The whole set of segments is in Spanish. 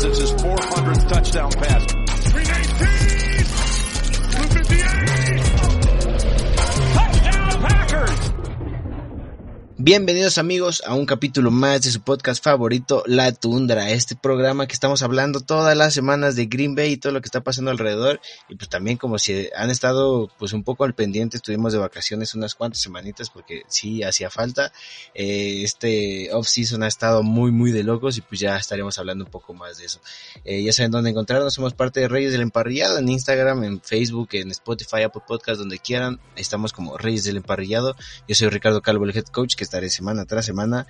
Since his 400th touchdown pass. Bienvenidos amigos a un capítulo más de su podcast favorito, La Tundra, este programa que estamos hablando todas las semanas de Green Bay y todo lo que está pasando alrededor. Y pues también como si han estado pues un poco al pendiente, estuvimos de vacaciones unas cuantas semanitas porque sí hacía falta, eh, este off-season ha estado muy muy de locos y pues ya estaremos hablando un poco más de eso. Eh, ya saben dónde encontrarnos, somos parte de Reyes del Emparrillado en Instagram, en Facebook, en Spotify, Apple Podcast, donde quieran, estamos como Reyes del Emparrillado, yo soy Ricardo Calvo, el head coach que estaré semana tras semana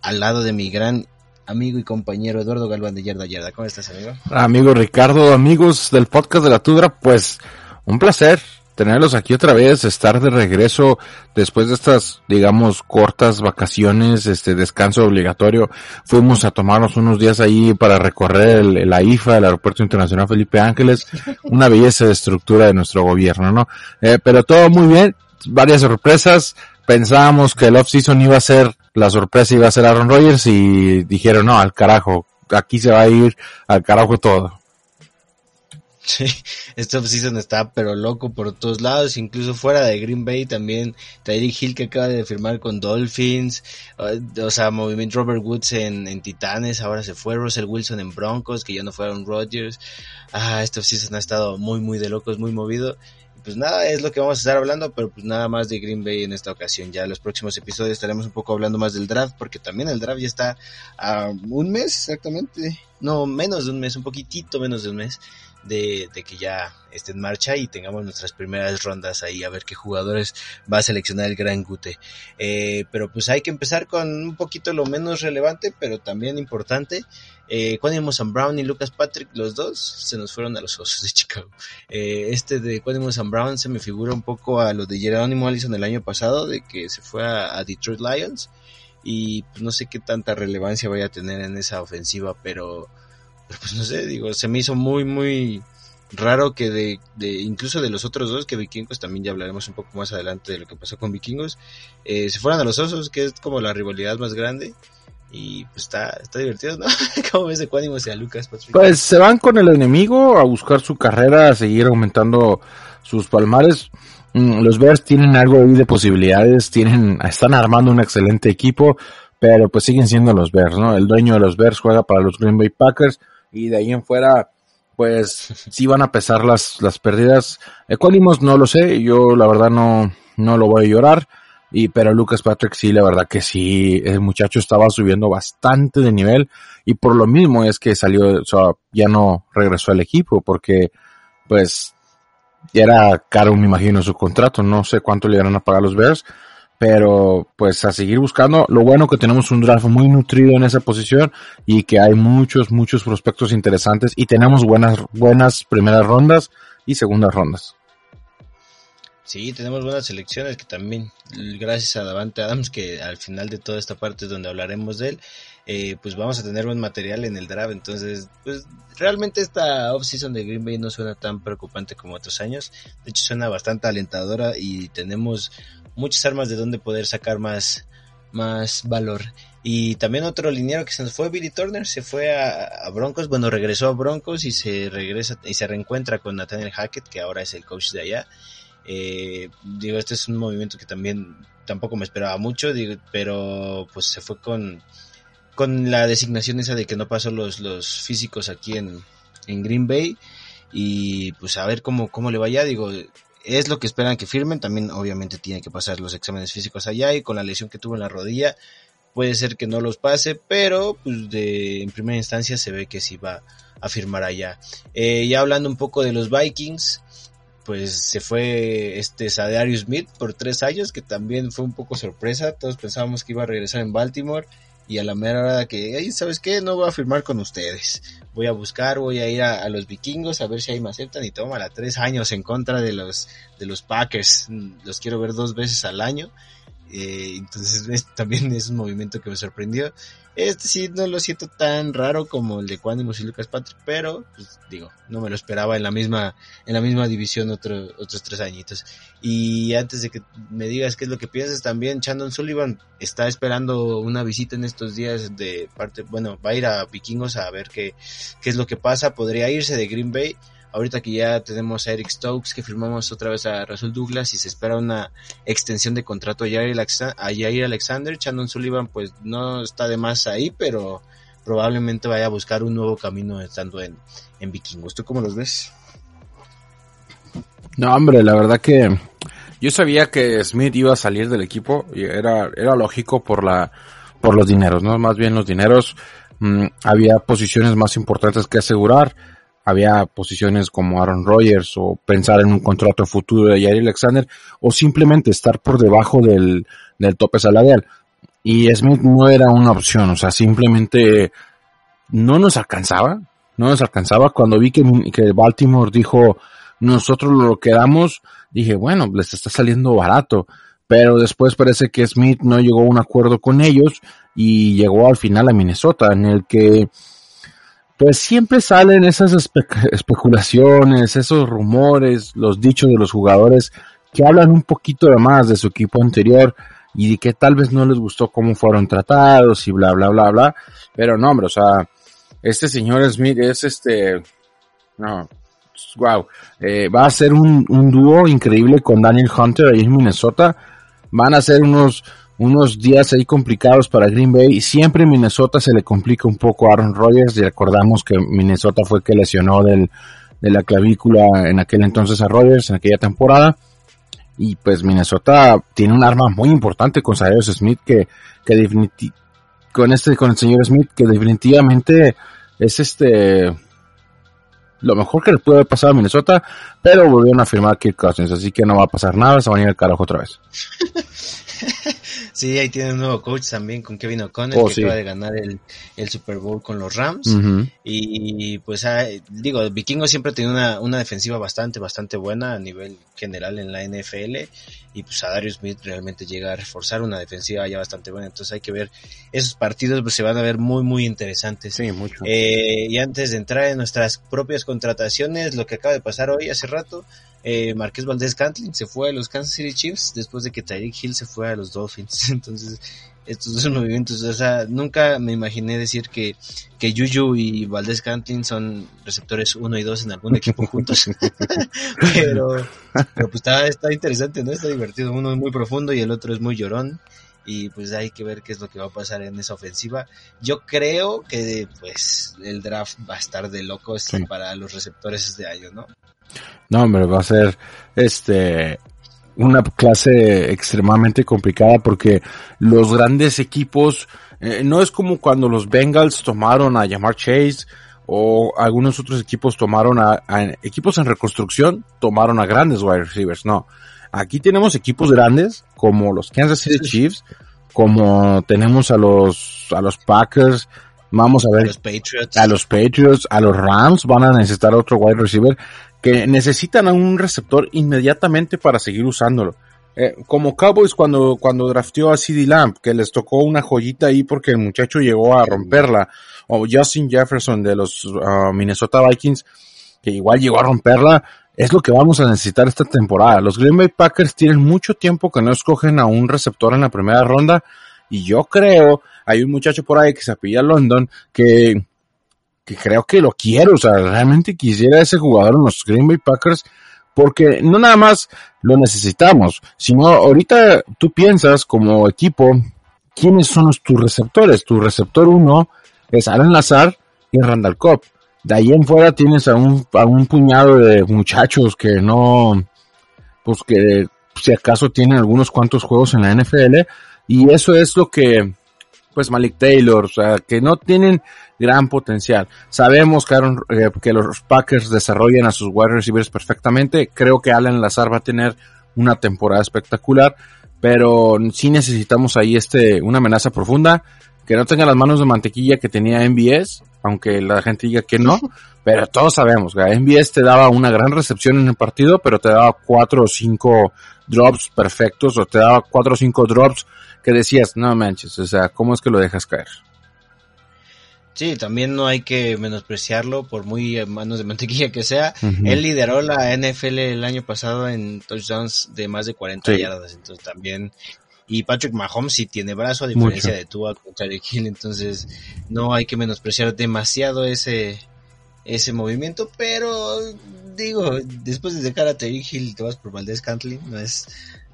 al lado de mi gran amigo y compañero Eduardo Galván de Yarda Yarda. ¿Cómo estás, amigo? Amigo Ricardo, amigos del podcast de la Tudra, pues un placer tenerlos aquí otra vez, estar de regreso después de estas, digamos, cortas vacaciones, este descanso obligatorio. Fuimos a tomarnos unos días ahí para recorrer el, la IFA, el Aeropuerto Internacional Felipe Ángeles, una belleza de estructura de nuestro gobierno, ¿no? Eh, pero todo muy bien, varias sorpresas, pensábamos que el off-season iba a ser, la sorpresa iba a ser Aaron Rodgers y dijeron, no, al carajo, aquí se va a ir al carajo todo. Sí, este off-season está pero loco por todos lados, incluso fuera de Green Bay también, Tyreek Hill que acaba de firmar con Dolphins, o sea, movimiento Robert Woods en, Titanes, ahora se fue Russell Wilson en Broncos, que ya no fueron Rodgers, ah, este off-season ha estado muy muy de locos, muy movido, pues nada, es lo que vamos a estar hablando, pero pues nada más de Green Bay en esta ocasión. Ya en los próximos episodios estaremos un poco hablando más del draft, porque también el draft ya está a un mes exactamente, no, menos de un mes, un poquitito menos de un mes de, que ya esté en marcha y tengamos nuestras primeras rondas ahí a ver qué jugadores va a seleccionar el Gran Gute. Eh, pero pues hay que empezar con un poquito lo menos relevante, pero también importante. Eh, Quanimous Brown y Lucas Patrick, los dos, se nos fueron a los Osos de Chicago. Eh, este de Quanimous Brown se me figura un poco a lo de Jerónimo Allison el año pasado, de que se fue a, a Detroit Lions. Y pues no sé qué tanta relevancia vaya a tener en esa ofensiva, pero, pues no sé, digo, se me hizo muy, muy raro que de, incluso de los otros dos, que Vikingos también ya hablaremos un poco más adelante de lo que pasó con Vikingos, eh, se fueran a los Osos, que es como la rivalidad más grande. Y pues está, está divertido, ¿no? ¿Cómo ves de Cuánimos y a Lucas, Patrick? Pues se van con el enemigo a buscar su carrera, a seguir aumentando sus palmares. Los Bears tienen algo ahí de posibilidades, tienen, están armando un excelente equipo, pero pues siguen siendo los Bears, ¿no? El dueño de los Bears juega para los Green Bay Packers y de ahí en fuera, pues sí van a pesar las, las pérdidas. Ecuánimos no lo sé, yo la verdad no, no lo voy a llorar. Y, pero Lucas Patrick sí, la verdad que sí, el muchacho estaba subiendo bastante de nivel y por lo mismo es que salió, o sea, ya no regresó al equipo porque, pues, ya era caro, me imagino, su contrato, no sé cuánto le iban a pagar los Bears, pero pues a seguir buscando, lo bueno que tenemos un draft muy nutrido en esa posición y que hay muchos, muchos prospectos interesantes y tenemos buenas, buenas primeras rondas y segundas rondas. Sí, tenemos buenas selecciones que también, gracias a Davante Adams, que al final de toda esta parte es donde hablaremos de él, eh, pues vamos a tener buen material en el draft. Entonces, pues realmente esta off-season de Green Bay no suena tan preocupante como otros años. De hecho, suena bastante alentadora y tenemos muchas armas de donde poder sacar más, más valor. Y también otro liniero que se nos fue, Billy Turner, se fue a, Broncos, bueno, regresó a Broncos y se regresa y se reencuentra con Nathaniel Hackett, que ahora es el coach de allá. Eh, digo, este es un movimiento que también tampoco me esperaba mucho, digo, pero pues se fue con, con la designación esa de que no pasó los, los físicos aquí en, en Green Bay y pues a ver cómo, cómo le vaya, digo, es lo que esperan que firmen, también obviamente tiene que pasar los exámenes físicos allá y con la lesión que tuvo en la rodilla puede ser que no los pase, pero pues de en primera instancia se ve que sí va a firmar allá. Eh, ya hablando un poco de los Vikings, pues se fue este Sadarius Smith por tres años, que también fue un poco sorpresa. Todos pensábamos que iba a regresar en Baltimore y a la mera hora que, ¿sabes qué? No voy a firmar con ustedes. Voy a buscar, voy a ir a, los vikingos a ver si ahí me aceptan y toma la tres años en contra de los, de los Packers. Los quiero ver dos veces al año. Eh, entonces también es un movimiento que me sorprendió. Este sí no lo siento tan raro como el de Quandimus y Lucas Patrick, pero pues, digo, no me lo esperaba en la misma, en la misma división otro, otros tres añitos. Y antes de que me digas qué es lo que piensas, también Chandon Sullivan está esperando una visita en estos días de parte, bueno, va a ir a Vikingos a ver qué, qué es lo que pasa, podría irse de Green Bay ahorita que ya tenemos a Eric Stokes, que firmamos otra vez a Russell Douglas y se espera una extensión de contrato a Jair Alexander, Chandon Sullivan pues no está de más ahí, pero probablemente vaya a buscar un nuevo camino estando en, en Vikingos. ¿Tú cómo los ves? No, hombre, la verdad que yo sabía que Smith iba a salir del equipo y era, era lógico por la, por los dineros, ¿no? Más bien los dineros, mm, había posiciones más importantes que asegurar había posiciones como Aaron Rodgers o pensar en un contrato futuro de Jair Alexander o simplemente estar por debajo del, del tope salarial. Y Smith no era una opción, o sea, simplemente no nos alcanzaba, no nos alcanzaba. Cuando vi que, que Baltimore dijo, nosotros lo quedamos, dije, bueno, les está saliendo barato. Pero después parece que Smith no llegó a un acuerdo con ellos y llegó al final a Minnesota, en el que pues siempre salen esas especulaciones, esos rumores, los dichos de los jugadores que hablan un poquito de más de su equipo anterior y que tal vez no les gustó cómo fueron tratados y bla, bla, bla, bla. Pero no, hombre, o sea, este señor Smith es este, no, wow, eh, va a ser un, un dúo increíble con Daniel Hunter ahí en Minnesota. Van a ser unos unos días ahí complicados para Green Bay. Siempre Minnesota se le complica un poco a Aaron Rodgers. Y recordamos que Minnesota fue que lesionó del, de la clavícula en aquel entonces a Rodgers, en aquella temporada. Y pues Minnesota tiene un arma muy importante con Cyrus Smith que, que con este, con el señor Smith, que definitivamente es este, lo mejor que le puede pasar a Minnesota, pero volvieron a firmar Kirk Cousins, así que no va a pasar nada, se va a ir al carajo otra vez. sí, ahí tiene un nuevo coach también con Kevin O'Connell oh, que acaba de ganar el, Super Bowl con los Rams. Y pues ah, digo, Vikingo siempre tiene una, una defensiva bastante, bastante buena a nivel general en la NFL. Y pues a Darius Smith realmente llega a reforzar una defensiva ya bastante buena. Entonces hay que ver, esos partidos pues, se van a ver muy, muy interesantes. Sí, mucho. Eh, y antes de entrar en nuestras propias contrataciones, lo que acaba de pasar hoy hace rato, eh, Marqués Valdés Cantlin se fue a los Kansas City Chiefs después de que Tyreek Hill se fue a los Dolphins. Entonces, estos dos movimientos, o sea, nunca me imaginé decir que, que Juju y Valdés Cantlin son receptores 1 y 2 en algún equipo juntos. pero, pero pues está, está interesante, ¿no? Está divertido. Uno es muy profundo y el otro es muy llorón y pues hay que ver qué es lo que va a pasar en esa ofensiva. Yo creo que pues el draft va a estar de locos para los receptores este año, ¿no? No, hombre, va a ser este una clase extremadamente complicada porque los grandes equipos eh, no es como cuando los Bengals tomaron a Jamar Chase o algunos otros equipos tomaron a, equipos en reconstrucción tomaron a grandes wide receivers, no. Aquí tenemos equipos grandes como los Kansas City Chiefs, como tenemos a los a los Packers, vamos a ver a los Patriots, a los Patriots, a los Rams van a necesitar otro wide receiver que necesitan a un receptor inmediatamente para seguir usándolo. Eh, como Cowboys cuando, cuando drafteó a CD Lamp, que les tocó una joyita ahí porque el muchacho llegó a romperla, o Justin Jefferson de los uh, Minnesota Vikings, que igual llegó a romperla, es lo que vamos a necesitar esta temporada. Los Green Bay Packers tienen mucho tiempo que no escogen a un receptor en la primera ronda, y yo creo, hay un muchacho por ahí que se apilla London, que que creo que lo quiero, o sea, realmente quisiera ese jugador en los Green Bay Packers, porque no nada más lo necesitamos, sino ahorita tú piensas como equipo, ¿quiénes son los, tus receptores? Tu receptor uno es Alan Lazar y Randall Cobb. De ahí en fuera tienes a un, a un puñado de muchachos que no, pues que si acaso tienen algunos cuantos juegos en la NFL, y eso es lo que, pues Malik Taylor, o sea, que no tienen gran potencial. Sabemos que, eh, que los Packers desarrollan a sus wide receivers perfectamente. Creo que Allen Lazar va a tener una temporada espectacular, pero sí necesitamos ahí este, una amenaza profunda. que no tenga las manos de mantequilla que tenía MBS, aunque la gente diga que no, pero todos sabemos que MBS te daba una gran recepción en el partido, pero te daba cuatro o cinco drops perfectos, o te daba cuatro o cinco drops que decías, no manches, o sea, ¿cómo es que lo dejas caer? Sí, también no hay que menospreciarlo por muy manos de mantequilla que sea. Él lideró la NFL el año pasado en touchdowns de más de 40 yardas, entonces también y Patrick Mahomes sí tiene brazo a diferencia de Tua contra Hill, entonces no hay que menospreciar demasiado ese ese movimiento, pero digo, después de dejar a Terry Hill te vas por Valdez Cantley, no es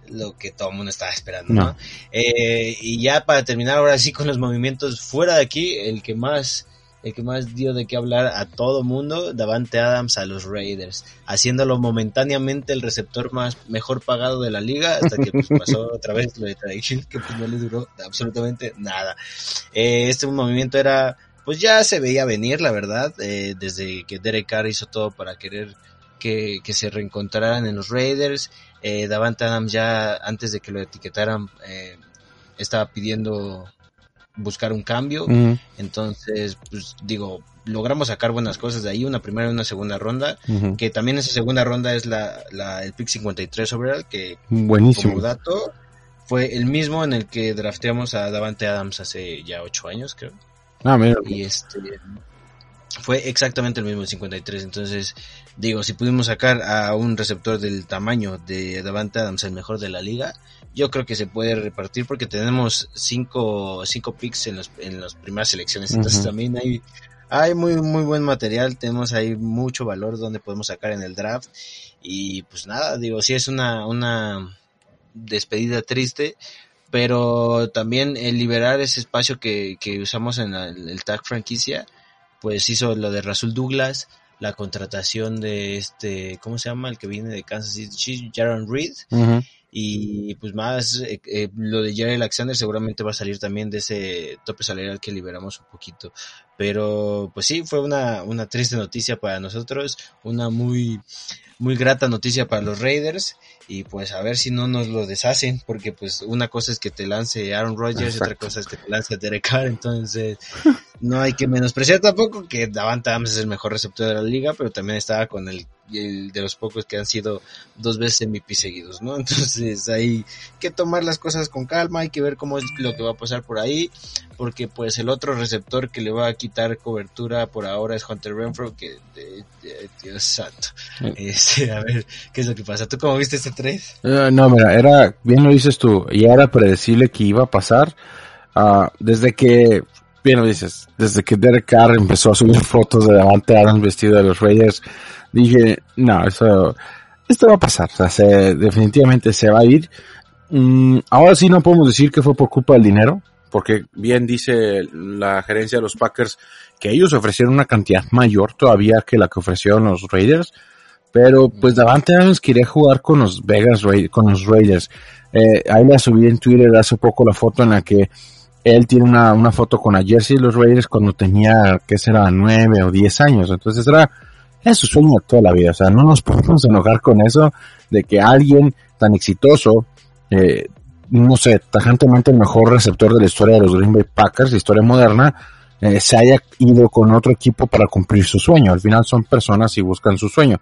lo que todo el mundo estaba esperando, ¿no? Eh, y ya para terminar ahora sí con los movimientos fuera de aquí, el que más el que más dio de qué hablar a todo mundo, Davante Adams a los Raiders, haciéndolo momentáneamente el receptor más mejor pagado de la liga, hasta que pues, pasó otra vez lo de Hill, que pues, no le duró absolutamente nada. Eh, este movimiento era, pues ya se veía venir, la verdad, eh, desde que Derek Carr hizo todo para querer que, que se reencontraran en los Raiders, eh, Davante Adams ya antes de que lo etiquetaran estaba pidiendo buscar un cambio. Entonces, pues digo, logramos sacar buenas cosas de ahí, una primera y una segunda ronda, que también esa segunda ronda es la, la el pick 53 overall, que Buenísimo. como dato fue el mismo en el que drafteamos a Davante Adams hace ya ocho años, creo. Ah, mira. Y este fue exactamente el mismo el 53, entonces digo, si pudimos sacar a un receptor del tamaño de Davante Adams, el mejor de la liga, yo creo que se puede repartir porque tenemos cinco, cinco picks en, los, en las primeras selecciones. Entonces también hay, hay muy, muy buen material. Tenemos ahí mucho valor donde podemos sacar en el draft. Y pues nada, digo, sí es una, una despedida triste. Pero también el liberar ese espacio que, que usamos en el, el tag franquicia, pues hizo lo de Rasul Douglas, la contratación de este, ¿cómo se llama? El que viene de Kansas City, Jaron Reed. Y pues más, eh, eh, lo de Jerry Alexander seguramente va a salir también de ese tope salarial que liberamos un poquito. Pero pues sí, fue una, una triste noticia para nosotros, una muy, muy grata noticia para los Raiders y pues a ver si no nos lo deshacen porque pues una cosa es que te lance Aaron Rodgers y otra cosa es que te lance Derek Carr entonces no hay que menospreciar tampoco que Davante Adams es el mejor receptor de la liga pero también estaba con el, el de los pocos que han sido dos veces MVP seguidos no entonces hay que tomar las cosas con calma hay que ver cómo es lo que va a pasar por ahí porque pues el otro receptor que le va a quitar cobertura por ahora es Hunter Renfro que de, de, Dios santo. Este, a ver qué es lo que pasa tú cómo viste este 3 uh, no mira era bien lo dices tú ya era predecible que iba a pasar. Uh, desde que bien lo dices desde que Derek Carr empezó a subir fotos de Davante Adams vestido de los Raiders dije no eso esto va a pasar o sea se, definitivamente se va a ir. Mm, ahora sí no podemos decir que fue por culpa del dinero porque bien dice la gerencia de los Packers que ellos ofrecieron una cantidad mayor todavía que la que ofrecieron los Raiders, pero pues Davante Adams quería jugar con los Vegas Raiders, con los Raiders. Eh, ahí la subí en Twitter hace poco la foto en la que él tiene una, una foto con la jersey de los Raiders cuando tenía, que será, nueve o diez años. Entonces era, es su sueño toda la vida. O sea, no nos podemos enojar con eso de que alguien tan exitoso, eh, no sé, tajantemente el mejor receptor de la historia de los Green Bay Packers, historia moderna, eh, se haya ido con otro equipo para cumplir su sueño. Al final son personas y buscan su sueño.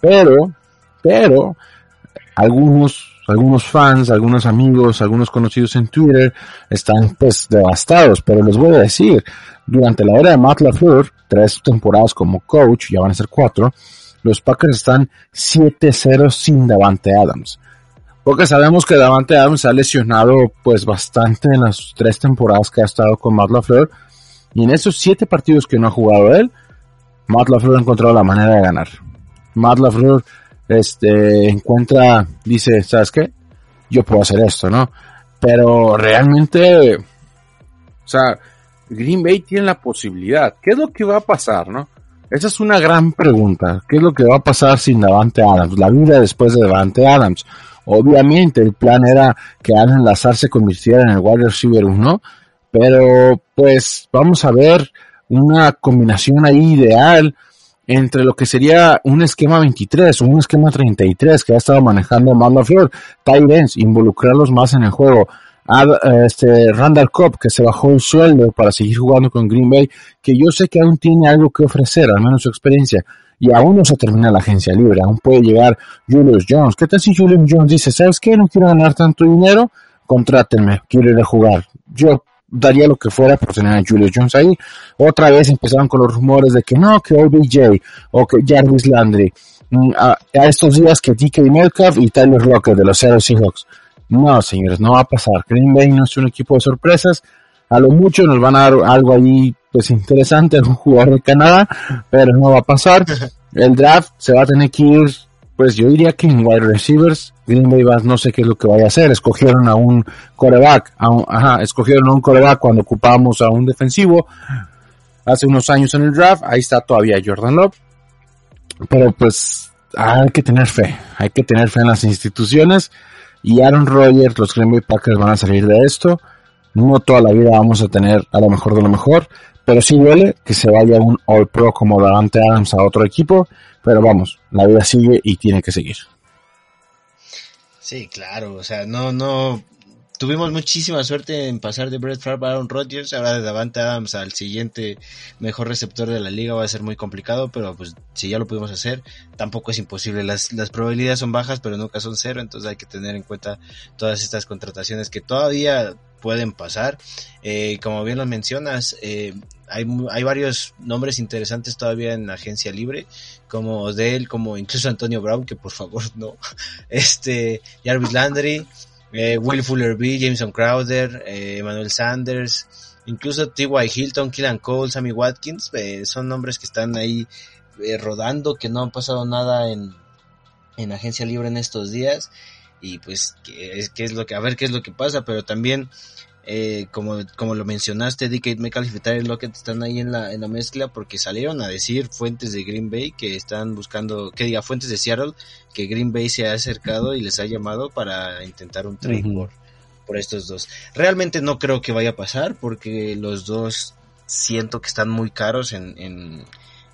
Pero, pero, algunos, algunos fans, algunos amigos, algunos conocidos en Twitter están pues devastados. Pero les voy a decir, durante la era de Matt LaFleur, tres temporadas como coach, ya van a ser cuatro, los Packers están 7-0 sin Davante Adams. Porque sabemos que Davante Adams ha lesionado pues bastante en las tres temporadas que ha estado con Matt LaFleur. Y en esos siete partidos que no ha jugado él, Matt LaFleur ha encontrado la manera de ganar. Matt LaFleur este, encuentra, dice, ¿sabes qué? Yo puedo hacer esto, ¿no? Pero realmente, o sea, Green Bay tiene la posibilidad. ¿Qué es lo que va a pasar, no? Esa es una gran pregunta. ¿Qué es lo que va a pasar sin Davante Adams? La vida después de Davante Adams. Obviamente el plan era que Alan Lazar se convirtiera en el wide receiver 1, pero pues vamos a ver una combinación ahí ideal entre lo que sería un esquema 23 o un esquema 33 que ha estado manejando Matt LaFleur, Tyrens, involucrarlos más en el juego. A este Randall Cobb que se bajó el sueldo para seguir jugando con Green Bay, que yo sé que aún tiene algo que ofrecer, al menos su experiencia, y aún no se termina la agencia libre, aún puede llegar Julius Jones. ¿Qué tal si Julius Jones dice, sabes qué, no quiero ganar tanto dinero, contrátenme, quiero ir a jugar? Yo daría lo que fuera por tener a Julius Jones ahí. Otra vez empezaron con los rumores de que no, que OBJ o que Jarvis Landry. Mm, a, estos días que DK Metcalf y Tyler Lockett de los Seahawks. No, señores, no va a pasar. Green Bay no es un equipo de sorpresas. A lo mucho nos van a dar algo ahí, pues interesante, un jugador de Canadá, pero no va a pasar. El draft se va a tener que ir, pues yo diría que en wide receivers. Green Bay va, no sé qué es lo que vaya a hacer. Escogieron a un coreback, ajá, escogieron a un coreback cuando ocupábamos a un defensivo hace unos años en el draft. Ahí está todavía Jordan Love. Pero pues hay que tener fe, hay que tener fe en las instituciones y Aaron Rodgers, los Green Bay Packers van a salir de esto. No toda la vida vamos a tener a lo mejor de lo mejor, pero sí duele que se vaya un All Pro como Davante Adams a otro equipo, pero vamos, la vida sigue y tiene que seguir. Sí, claro, o sea, no, no, tuvimos muchísima suerte en pasar de Brett Favre a Aaron Rodgers, ahora de Davante Adams al siguiente mejor receptor de la liga va a ser muy complicado, pero pues si ya lo pudimos hacer, tampoco es imposible. Las, las probabilidades son bajas, pero nunca son cero, entonces hay que tener en cuenta todas estas contrataciones que todavía pueden pasar. Eh, como bien lo mencionas, eh, hay, hay varios nombres interesantes todavía en agencia libre, como Odell, como incluso Antonio Brown, que por favor no, este, Jarvis Landry, eh, Will Fuller B, Jameson Crowder, eh, Emmanuel Sanders, incluso T.Y. Hilton, Killan Cole, Sammy Watkins, eh, son nombres que están ahí eh, rodando, que no han pasado nada en, en agencia libre en estos días y pues qué es lo que a ver qué es lo que pasa pero también eh, como, como lo mencionaste, DK Metcalf y Lockett están ahí en la, en la mezcla porque salieron a decir fuentes de Green Bay que están buscando, que diga fuentes de Seattle, que Green Bay se ha acercado y les ha llamado para intentar un trade por, por estos dos. Realmente no creo que vaya a pasar porque los dos siento que están muy caros en, en,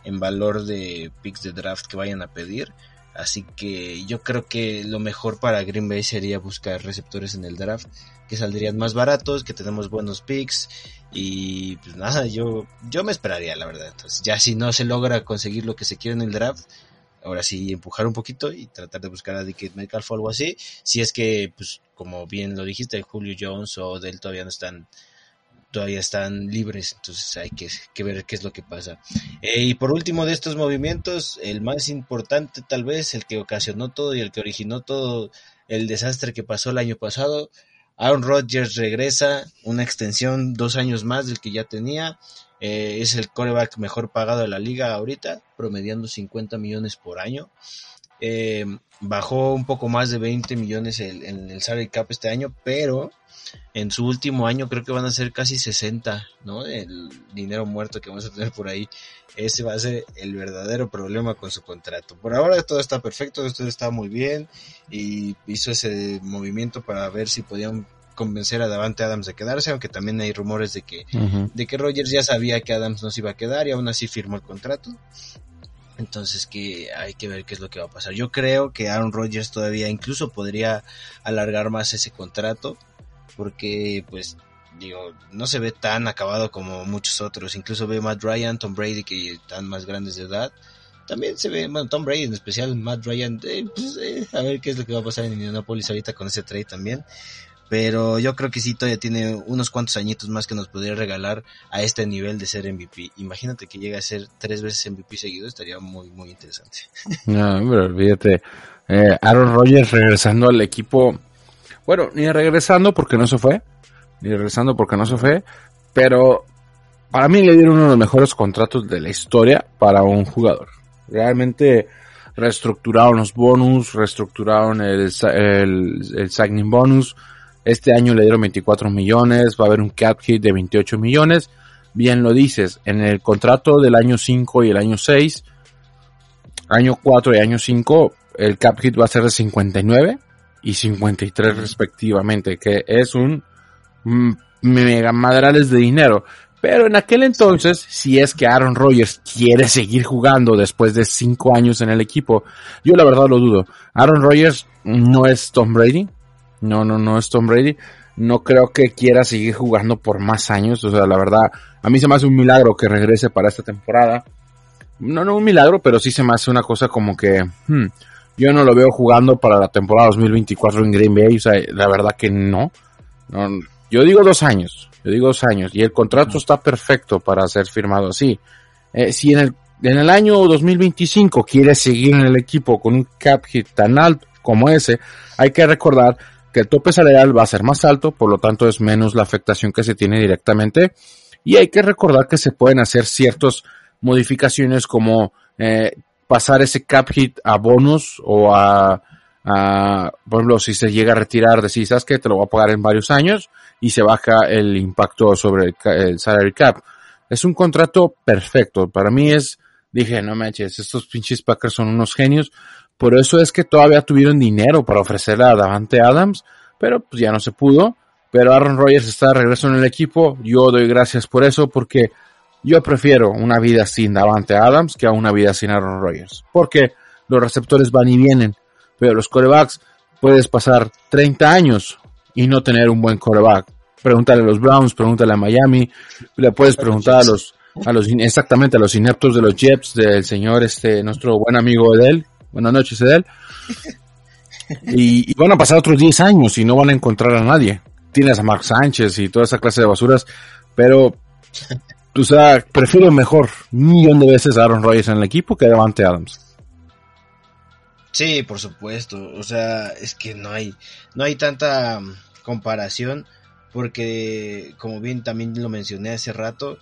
en valor de picks de draft que vayan a pedir. Así que yo creo que lo mejor para Green Bay sería buscar receptores en el draft que saldrían más baratos, que tenemos buenos picks y pues nada, yo yo me esperaría la verdad. Entonces, ya si no se logra conseguir lo que se quiere en el draft, ahora sí empujar un poquito y tratar de buscar a Dickett Metcalf o algo así, si es que pues como bien lo dijiste, Julio Jones o Del todavía no están todavía están libres, entonces hay que, que ver qué es lo que pasa. Eh, y por último de estos movimientos, el más importante tal vez, el que ocasionó todo y el que originó todo el desastre que pasó el año pasado, Aaron Rodgers regresa, una extensión dos años más del que ya tenía. Eh, es el coreback mejor pagado de la liga ahorita, promediando 50 millones por año. Eh, bajó un poco más de 20 millones en el, el salary cap este año, pero en su último año creo que van a ser casi 60, ¿no? El dinero muerto que vamos a tener por ahí. Ese va a ser el verdadero problema con su contrato. Por ahora todo está perfecto, esto está muy bien y hizo ese movimiento para ver si podían convencer a Davante Adams de quedarse, aunque también hay rumores de que, de que Rogers ya sabía que Adams no se iba a quedar y aún así firmó el contrato. Entonces que hay que ver qué es lo que va a pasar. Yo creo que Aaron Rodgers todavía incluso podría alargar más ese contrato porque pues digo, no se ve tan acabado como muchos otros, incluso ve Matt Ryan, Tom Brady que están más grandes de edad. También se ve, bueno, Tom Brady en especial, Matt Ryan, eh, pues, eh, a ver qué es lo que va a pasar en Indianapolis ahorita con ese trade también. Pero yo creo que sí todavía tiene unos cuantos añitos más que nos podría regalar a este nivel de ser MVP. Imagínate que llegue a ser tres veces MVP seguido, estaría muy, muy interesante. No, pero olvídate. Eh, Aaron Rodgers regresando al equipo bueno, ni regresando porque no se fue, ni regresando porque no se fue, pero para mí le dieron uno de los mejores contratos de la historia para un jugador. Realmente reestructuraron los bonus, reestructuraron el, el, el signing bonus. Este año le dieron 24 millones, va a haber un cap hit de 28 millones. Bien lo dices, en el contrato del año 5 y el año 6, año 4 y año 5, el cap hit va a ser de 59 y 53 respectivamente, que es un mega madrales de dinero. Pero en aquel entonces, si es que Aaron Rodgers quiere seguir jugando después de cinco años en el equipo, yo la verdad lo dudo. Aaron Rodgers no es Tom Brady. No, no, no es Tom Brady. no creo que quiera seguir jugando por más años. O sea, la verdad, a mí se me hace un milagro que regrese para esta temporada. No, no un milagro, pero sí se me hace una cosa como que hmm, yo no lo veo jugando para la temporada 2024 en Green Bay. O sea, la verdad que no. no yo digo dos años. Yo digo dos años. Y el contrato está perfecto para ser firmado así. Eh, si en el, en el año 2025 quiere seguir en el equipo con un cap hit tan alto como ese, hay que recordar que el tope salarial va a ser más alto, por lo tanto es menos la afectación que se tiene directamente. Y hay que recordar que se pueden hacer ciertas modificaciones como eh, pasar ese cap hit a bonus o a, por ejemplo, si se llega a retirar, decir, ¿sabes qué? Te lo voy a pagar en varios años y se baja el impacto sobre el, el salary cap. Es un contrato perfecto. Para mí es, dije, no manches, estos pinches Packers son unos genios. Por eso es que todavía tuvieron dinero para ofrecerle a Davante Adams, pero pues ya no se pudo. Pero Aaron Rodgers está de regreso en el equipo. Yo doy gracias por eso porque yo prefiero una vida sin Davante Adams que a una vida sin Aaron Rodgers. Porque los receptores van y vienen. Pero los corebacks puedes pasar 30 años y no tener un buen coreback. Pregúntale a los Browns, pregúntale a Miami, le puedes preguntar a los, a los, exactamente a los ineptos de los Jets del señor, este, nuestro buen amigo Edel, Buenas noches, Edel. Y, van a pasar otros 10 años y no van a encontrar a nadie. Tienes a Mark Sánchez y toda esa clase de basuras, pero, o sea, prefiero mejor un millón de veces a Aaron Rodgers en el equipo que a Devante Adams. Sí, por supuesto. O sea, es que no hay, no hay tanta comparación porque, como bien también lo mencioné hace rato,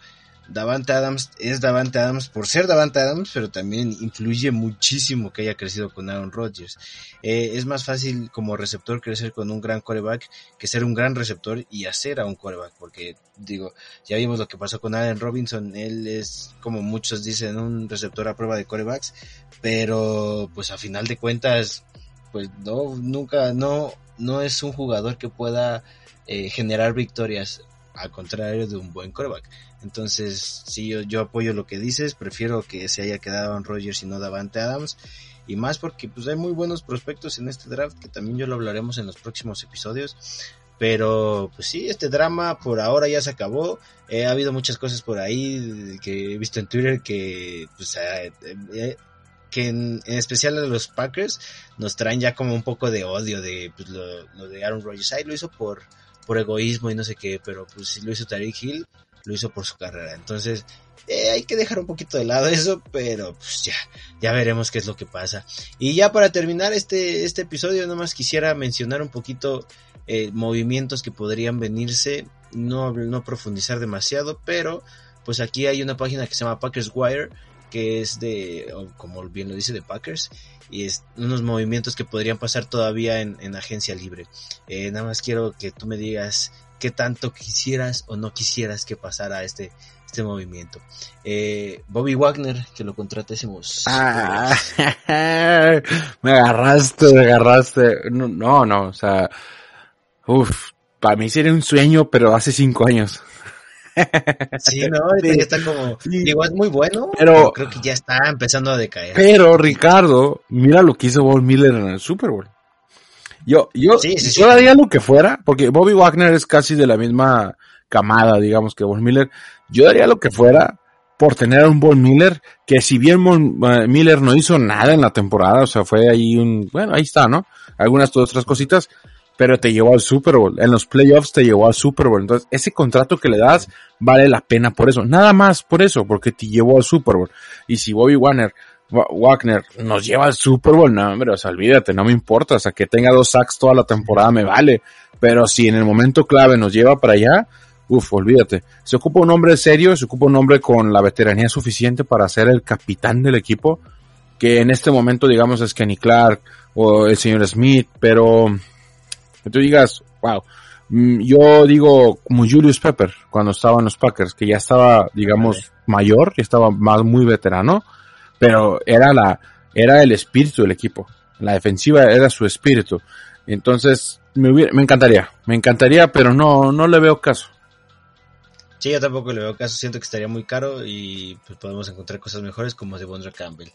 Davante Adams es Davante Adams por ser Davante Adams, pero también influye muchísimo que haya crecido con Aaron Rodgers. Eh, es más fácil como receptor crecer con un gran coreback que ser un gran receptor y hacer a un coreback, porque digo, ya vimos lo que pasó con Allen Robinson, él es como muchos dicen un receptor a prueba de corebacks, pero pues a final de cuentas, pues no, nunca, no, no es un jugador que pueda eh, generar victorias al contrario de un buen coreback. Entonces, sí, yo, yo apoyo lo que dices, prefiero que se haya quedado en Rogers y no Davante Adams. Y más porque pues hay muy buenos prospectos en este draft, que también yo lo hablaremos en los próximos episodios. Pero pues sí, este drama por ahora ya se acabó. Eh, ha habido muchas cosas por ahí que he visto en Twitter que pues eh, eh, que en, especial a los Packers nos traen ya como un poco de odio de pues, lo, de Aaron Rodgers. Ay, lo hizo por, por egoísmo y no sé qué, pero pues si lo hizo Tariq Hill, lo hizo por su carrera. Entonces, eh, hay que dejar un poquito de lado eso, pero pues ya, ya veremos qué es lo que pasa. Y ya para terminar este, este episodio, nomás quisiera mencionar un poquito eh, movimientos que podrían venirse, no, no profundizar demasiado, pero pues aquí hay una página que se llama Packers Wire, que es de, como bien lo dice, de Packers, y es unos movimientos que podrían pasar todavía en, en agencia libre. Eh, nada más quiero que tú me digas qué tanto quisieras o no quisieras que pasara este, este movimiento. Eh, Bobby Wagner, que lo contratésemos. Ah, me agarraste, me agarraste. No, no, o sea, uff, para mí sería un sueño, pero hace cinco años. Sí, no, sí. está como, sí. digo, es muy bueno, pero, pero, creo que ya está empezando a decaer. Pero, Ricardo, mira lo que hizo Bob Miller en el Super Bowl. Yo, yo, sí, yo daría lo que fuera, porque Bobby Wagner es casi de la misma camada, digamos, que Von Miller. Yo daría lo que fuera por tener a un Von Miller, que si bien Von Miller no hizo nada en la temporada, o sea, fue ahí un, bueno, ahí está, ¿no? Algunas otras cositas, pero te llevó al Super Bowl. En los playoffs te llevó al Super Bowl. Entonces, ese contrato que le das vale la pena por eso. Nada más por eso, porque te llevó al Super Bowl. Y si Bobby Wagner Wagner nos lleva al Super Bowl, no, hombre, o sea, olvídate, no me importa, o sea, que tenga dos sacks toda la temporada me vale, pero si en el momento clave nos lleva para allá, uff, olvídate. Se ocupa un hombre serio, se ocupa un hombre con la veteranía suficiente para ser el capitán del equipo, que en este momento, digamos, es Kenny Clark o el señor Smith, pero que tú digas, wow, yo digo como Julius Pepper cuando estaba en los Packers, que ya estaba, digamos, mayor, ya estaba más muy veterano, pero era la, era el espíritu del equipo. La defensiva era su espíritu. Entonces, me, hubiera, me encantaría, me encantaría, pero no, no le veo caso. Sí, yo tampoco le veo caso, siento que estaría muy caro y pues podemos encontrar cosas mejores como de Bondra Campbell.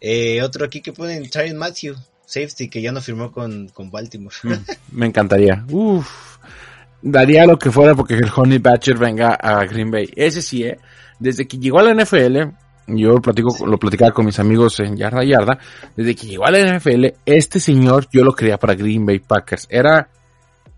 Eh, otro aquí que ponen, Tyron Matthew, safety, que ya no firmó con, con Baltimore. me encantaría. Uf. daría lo que fuera porque el Honey Badger venga a Green Bay. Ese sí, ¿eh? Desde que llegó a la NFL, yo lo, platico, lo platicaba con mis amigos en Yarda Yarda, desde que llegó a la NFL, este señor yo lo quería para Green Bay Packers. Era,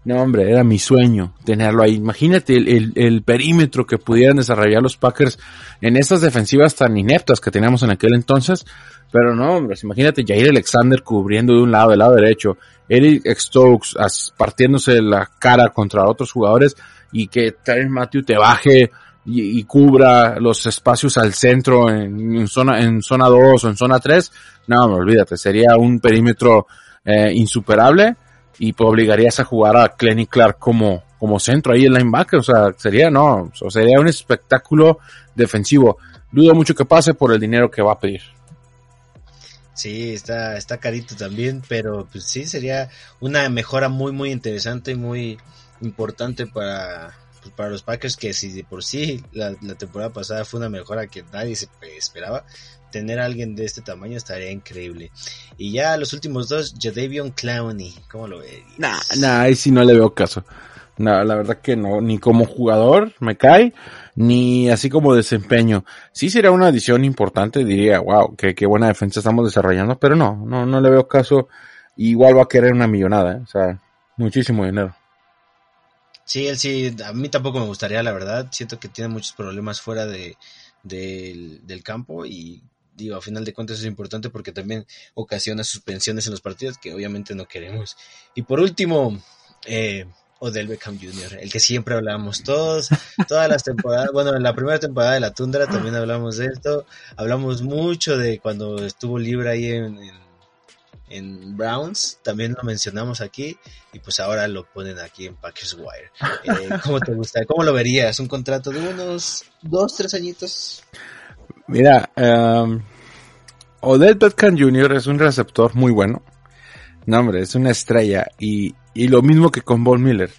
no hombre, era mi sueño tenerlo ahí. Imagínate el, perímetro que pudieran desarrollar los Packers en estas defensivas tan ineptas que teníamos en aquel entonces. Pero no, hombre, imagínate Jair Alexander cubriendo de un lado, del lado derecho, Eric Stokes partiéndose la cara contra otros jugadores y que Terry Matthew te baje y, cubra los espacios al centro en, zona en zona 2 o en zona 3, no, olvídate, sería un perímetro eh, insuperable y pues obligarías a jugar a Clenny Clark como, como centro ahí en linebacker, o sea, sería, no, o sería un espectáculo defensivo. Dudo mucho que pase por el dinero que va a pedir. Sí, está, está carito también, pero pues sí, sería una mejora muy, muy interesante y muy importante para, pues, para los Packers, que si de por sí la, temporada pasada fue una mejora que nadie se esperaba, tener a alguien de este tamaño estaría increíble. Y ya los últimos dos, Jadavion Clowney, ¿cómo lo ves? Nah, nah, ahí sí no le veo caso. No, la verdad que no, ni como jugador me cae, ni así como desempeño. Sí sería una adición importante, diría, wow, qué, qué buena defensa estamos desarrollando, pero no, no, no le veo caso. Igual va a querer una millonada, ¿eh? o sea, muchísimo dinero. Sí, él sí, a mí tampoco me gustaría, la verdad. Siento que tiene muchos problemas fuera de, del campo y digo, a final de cuentas es importante porque también ocasiona suspensiones en los partidos que obviamente no queremos. Y por último, eh, Odell Beckham Jr., el que siempre hablábamos todos, todas las temporadas, bueno, en la primera temporada de la Tundra también hablamos de esto, hablamos mucho de cuando estuvo libre ahí en, Browns, también lo mencionamos aquí, y pues ahora lo ponen aquí en Packers Wire. Eh, ¿Cómo te gusta? ¿Cómo lo verías? ¿Un contrato de unos dos, tres añitos? Mira, um, Odell Beckham Jr. es un receptor muy bueno. No, hombre, es una estrella y y lo mismo que con Von Miller.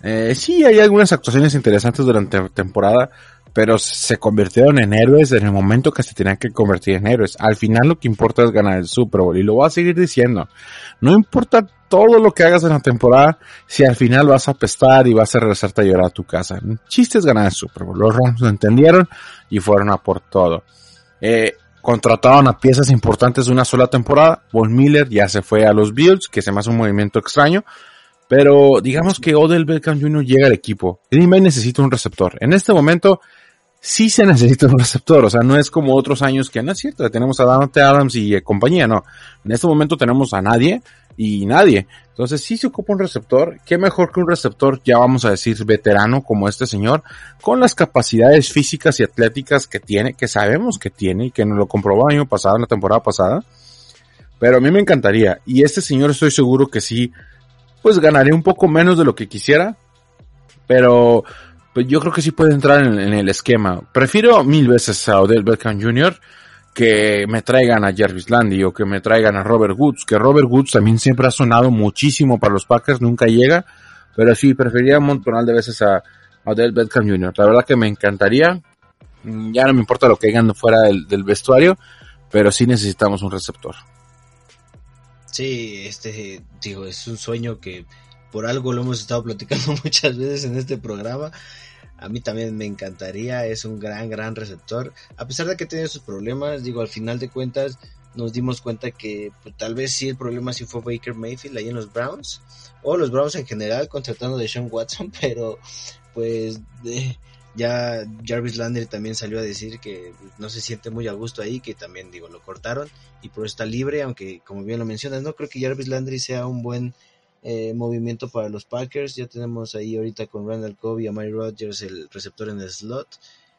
Eh, sí, hay algunas actuaciones interesantes durante la temporada, pero se convirtieron en héroes en el momento que se tenían que convertir en héroes. Al final lo que importa es ganar el Super Bowl y lo voy a seguir diciendo. No importa todo lo que hagas en la temporada si al final vas a apestar y vas a regresarte a llorar a tu casa. El chiste es ganar el Super Bowl. Los Rams lo entendieron y fueron a por todo. Eh, contrataron a piezas importantes de una sola temporada. Von Miller ya se fue a los Bills, que se me hace un movimiento extraño. Pero digamos que Odell Beckham Jr. llega al equipo. Green Bay necesita un receptor. En este momento sí se necesita un receptor. O sea, no es como otros años que no es cierto. Tenemos a Dante Adams y compañía. No. En este momento tenemos a nadie y nadie. Entonces sí se ocupa un receptor. Qué mejor que un receptor, ya vamos a decir, veterano como este señor, con las capacidades físicas y atléticas que tiene, que sabemos que tiene y que nos lo comprobó el año pasado, en la temporada pasada. Pero a mí me encantaría. Y este señor estoy seguro que sí pues ganaría un poco menos de lo que quisiera, pero pues yo creo que sí puede entrar en, el esquema. Prefiero mil veces a Odell Beckham Jr. que me traigan a Jarvis Landy o que me traigan a Robert Woods, que Robert Woods también siempre ha sonado muchísimo para los Packers, nunca llega, pero sí, preferiría un montón de veces a, Odell Beckham Jr. La verdad que me encantaría, ya no me importa lo que hagan fuera del vestuario, pero sí necesitamos un receptor. Sí, este, digo, es un sueño que por algo lo hemos estado platicando muchas veces en este programa. A mí también me encantaría, es un gran, gran receptor. A pesar de que tiene sus problemas, digo, al final de cuentas nos dimos cuenta que pues, tal vez sí el problema sí fue Baker Mayfield ahí en los Browns, o los Browns en general contratando de Sean Watson, pero pues ya Jarvis Landry también salió a decir que no se siente muy a gusto ahí, que también digo, lo cortaron y por eso está libre, aunque como bien lo mencionas, no creo que Jarvis Landry sea un buen eh, movimiento para los Packers. Ya tenemos ahí ahorita con Randall Cobb y a Mary Rodgers el receptor en el slot.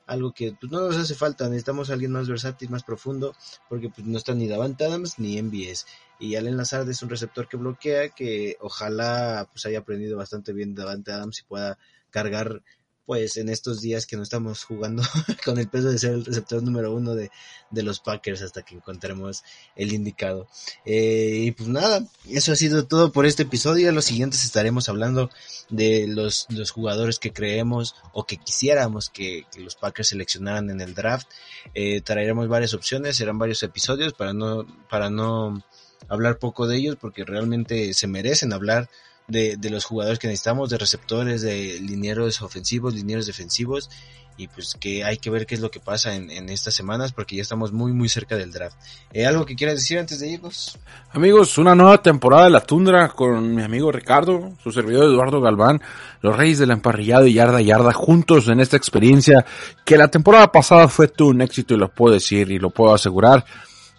Algo que pues, no nos hace falta, necesitamos a alguien más versátil, más profundo, porque pues, no está ni Davante Adams ni MBS. Y Allen Lazard es un receptor que bloquea, que ojalá pues haya aprendido bastante bien Davante Adams y pueda cargar pues en estos días que no estamos jugando con el peso de ser el receptor número uno de, los Packers hasta que encontremos el indicado. Eh, y pues nada, eso ha sido todo por este episodio. Los siguientes estaremos hablando de los, los jugadores que creemos o que quisiéramos que, los Packers seleccionaran en el draft. Eh, traeremos varias opciones, serán varios episodios para no, para no hablar poco de ellos porque realmente se merecen hablar de, de los jugadores que necesitamos, de receptores, de linieros ofensivos, linieros defensivos, y pues que hay que ver qué es lo que pasa en, en estas semanas porque ya estamos muy muy cerca del draft. Eh, ¿Algo que quieras decir antes de irnos? Amigos, una nueva temporada de la tundra con mi amigo Ricardo, su servidor Eduardo Galván, los reyes del emparrillado y yarda yarda juntos en esta experiencia que la temporada pasada fue un éxito y lo puedo decir y lo puedo asegurar.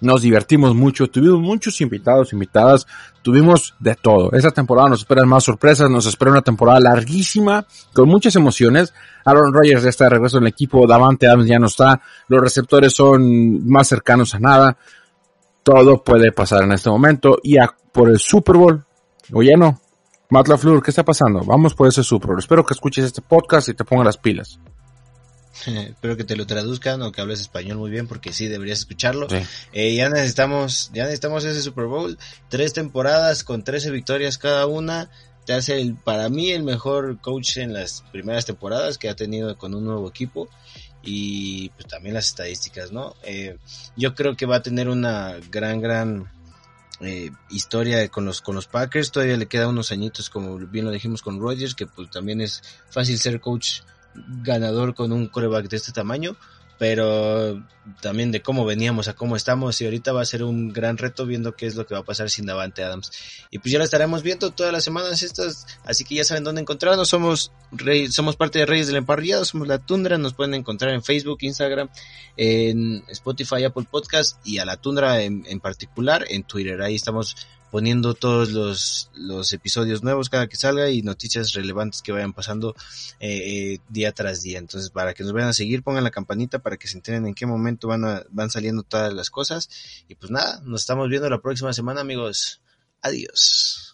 Nos divertimos mucho, tuvimos muchos invitados, invitadas, tuvimos de todo. Esta temporada nos esperan más sorpresas, nos espera una temporada larguísima, con muchas emociones. Aaron Rodgers ya está de regreso en el equipo, Davante Adams ya no está, los receptores son más cercanos a nada. Todo puede pasar en este momento y por el Super Bowl, oye no, Matt LaFleur, ¿qué está pasando? Vamos por ese Super Bowl. Espero que escuches este podcast y te pongas las pilas. Espero que te lo traduzcan o que hables español muy bien porque sí deberías escucharlo. Sí. Eh, ya necesitamos, ya necesitamos ese Super Bowl, tres temporadas con 13 victorias cada una. Te hace el, para mí el mejor coach en las primeras temporadas que ha tenido con un nuevo equipo y pues también las estadísticas, ¿no? Eh, yo creo que va a tener una gran, gran eh, historia con los con los Packers. Todavía le queda unos añitos, como bien lo dijimos con Rodgers, que pues también es fácil ser coach ganador con un coreback de este tamaño, pero también de cómo veníamos a cómo estamos y ahorita va a ser un gran reto viendo qué es lo que va a pasar sin Davante Adams. Y pues ya lo estaremos viendo todas las semanas estas, así que ya saben dónde encontrarnos, somos Rey, somos parte de Reyes del Emparrillado, somos La Tundra, nos pueden encontrar en Facebook, Instagram, en Spotify, Apple Podcast y a La Tundra en, en particular en Twitter, ahí estamos poniendo todos los, los episodios nuevos cada que salga y noticias relevantes que vayan pasando eh, eh, día tras día. Entonces, para que nos vayan a seguir, pongan la campanita para que se enteren en qué momento van, a, van saliendo todas las cosas. Y pues nada, nos estamos viendo la próxima semana, amigos. Adiós.